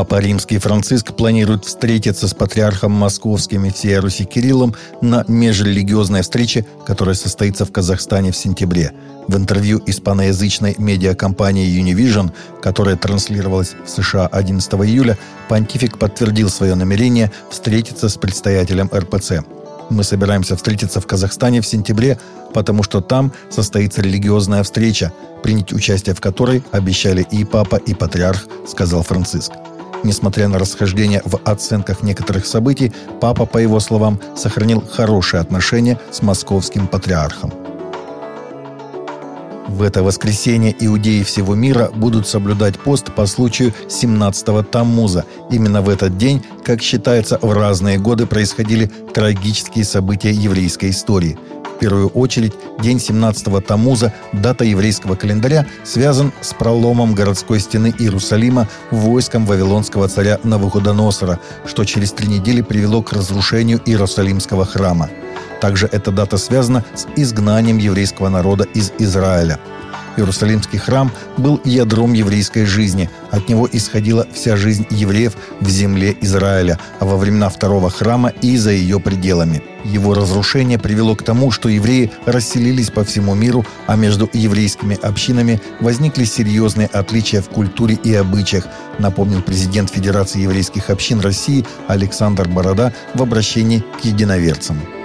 Папа Римский Франциск планирует встретиться с патриархом московским и всей Руси Кириллом на межрелигиозной встрече, которая состоится в Казахстане в сентябре. В интервью испаноязычной медиакомпании Univision, которая транслировалась в США 11 июля, понтифик подтвердил свое намерение встретиться с предстоятелем РПЦ. Мы собираемся встретиться в Казахстане в сентябре, потому что там состоится религиозная встреча, принять участие в которой обещали и папа, и патриарх, сказал Франциск. Несмотря на расхождения в оценках некоторых событий, папа, по его словам, сохранил хорошие отношения с московским патриархом. В это воскресенье иудеи всего мира будут соблюдать пост по случаю 17-го Таммуза. Именно в этот день, как считается, в разные годы происходили трагические события еврейской истории – первую очередь день 17-го Тамуза, дата еврейского календаря, связан с проломом городской стены Иерусалима войском вавилонского царя Навуходоносора, что через три недели привело к разрушению Иерусалимского храма. Также эта дата связана с изгнанием еврейского народа из Израиля – Иерусалимский храм был ядром еврейской жизни. От него исходила вся жизнь евреев в земле Израиля, а во времена второго храма и за ее пределами. Его разрушение привело к тому, что евреи расселились по всему миру, а между еврейскими общинами возникли серьезные отличия в культуре и обычаях, напомнил президент Федерации еврейских общин России Александр Борода в обращении к единоверцам.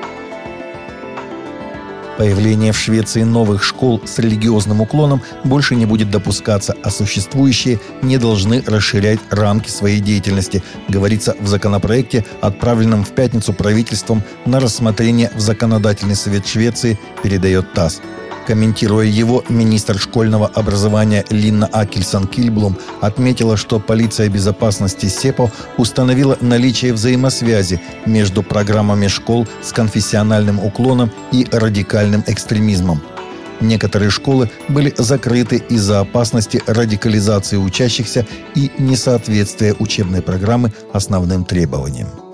Появление в Швеции новых школ с религиозным уклоном больше не будет допускаться, а существующие не должны расширять рамки своей деятельности, говорится в законопроекте, отправленном в пятницу правительством на рассмотрение в Законодательный совет Швеции, передает ТАСС. Комментируя его, министр школьного образования Линна Акельсон Кильблум отметила, что полиция безопасности СЕПО установила наличие взаимосвязи между программами школ с конфессиональным уклоном и радикальным экстремизмом. Некоторые школы были закрыты из-за опасности радикализации учащихся и несоответствия учебной программы основным требованиям.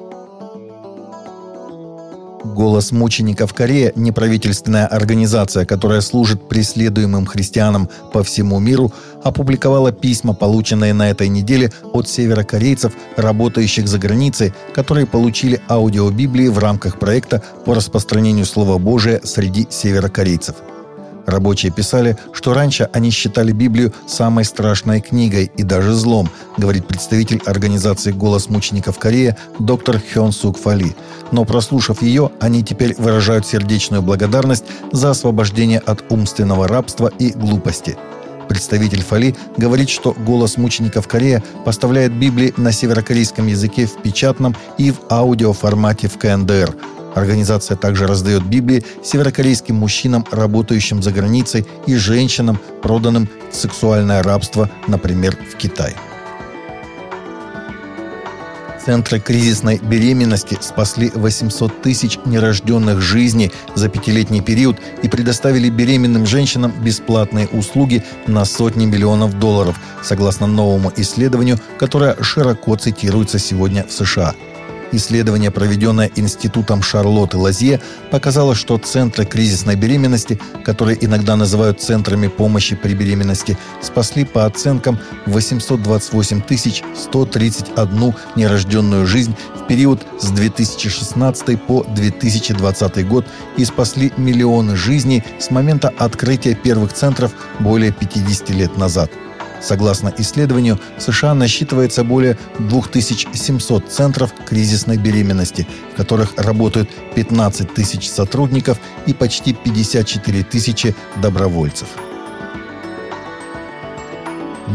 «Голос мучеников Корея» – неправительственная организация, которая служит преследуемым христианам по всему миру, опубликовала письма, полученные на этой неделе от северокорейцев, работающих за границей, которые получили аудиобиблии в рамках проекта по распространению Слова Божия среди северокорейцев – Рабочие писали, что раньше они считали Библию самой страшной книгой и даже злом, говорит представитель организации «Голос мучеников Корея» доктор Хён Сук Фали. Но прослушав ее, они теперь выражают сердечную благодарность за освобождение от умственного рабства и глупости. Представитель Фали говорит, что «Голос мучеников Корея» поставляет Библии на северокорейском языке в печатном и в аудиоформате в КНДР – Организация также раздает Библии северокорейским мужчинам, работающим за границей, и женщинам, проданным в сексуальное рабство, например, в Китай. Центры кризисной беременности спасли 800 тысяч нерожденных жизней за пятилетний период и предоставили беременным женщинам бесплатные услуги на сотни миллионов долларов, согласно новому исследованию, которое широко цитируется сегодня в США – Исследование, проведенное Институтом Шарлотты Лазье, показало, что центры кризисной беременности, которые иногда называют центрами помощи при беременности, спасли по оценкам 828 131 нерожденную жизнь в период с 2016 по 2020 год и спасли миллионы жизней с момента открытия первых центров более 50 лет назад – Согласно исследованию, в США насчитывается более 2700 центров кризисной беременности, в которых работают 15 тысяч сотрудников и почти 54 тысячи добровольцев.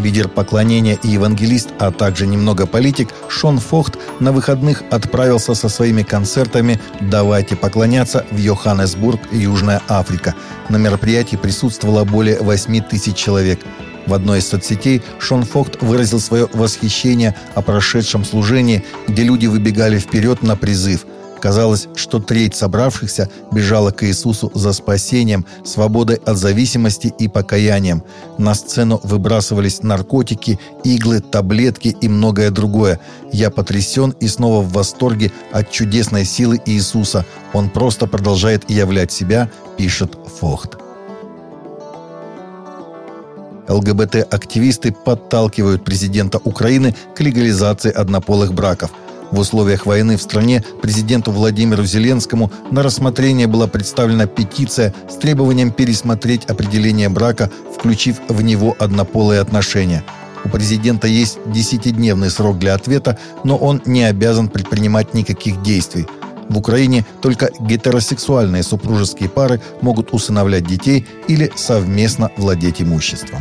Лидер поклонения и евангелист, а также немного политик Шон Фохт на выходных отправился со своими концертами «Давайте поклоняться» в Йоханнесбург, Южная Африка. На мероприятии присутствовало более 8 тысяч человек – в одной из соцсетей Шон Фохт выразил свое восхищение о прошедшем служении, где люди выбегали вперед на призыв. Казалось, что треть собравшихся бежала к Иисусу за спасением, свободой от зависимости и покаянием. На сцену выбрасывались наркотики, иглы, таблетки и многое другое. Я потрясен и снова в восторге от чудесной силы Иисуса. Он просто продолжает являть себя, пишет Фохт. ЛГБТ-активисты подталкивают президента Украины к легализации однополых браков. В условиях войны в стране президенту Владимиру Зеленскому на рассмотрение была представлена петиция с требованием пересмотреть определение брака, включив в него однополые отношения. У президента есть десятидневный срок для ответа, но он не обязан предпринимать никаких действий. В Украине только гетеросексуальные супружеские пары могут усыновлять детей или совместно владеть имуществом.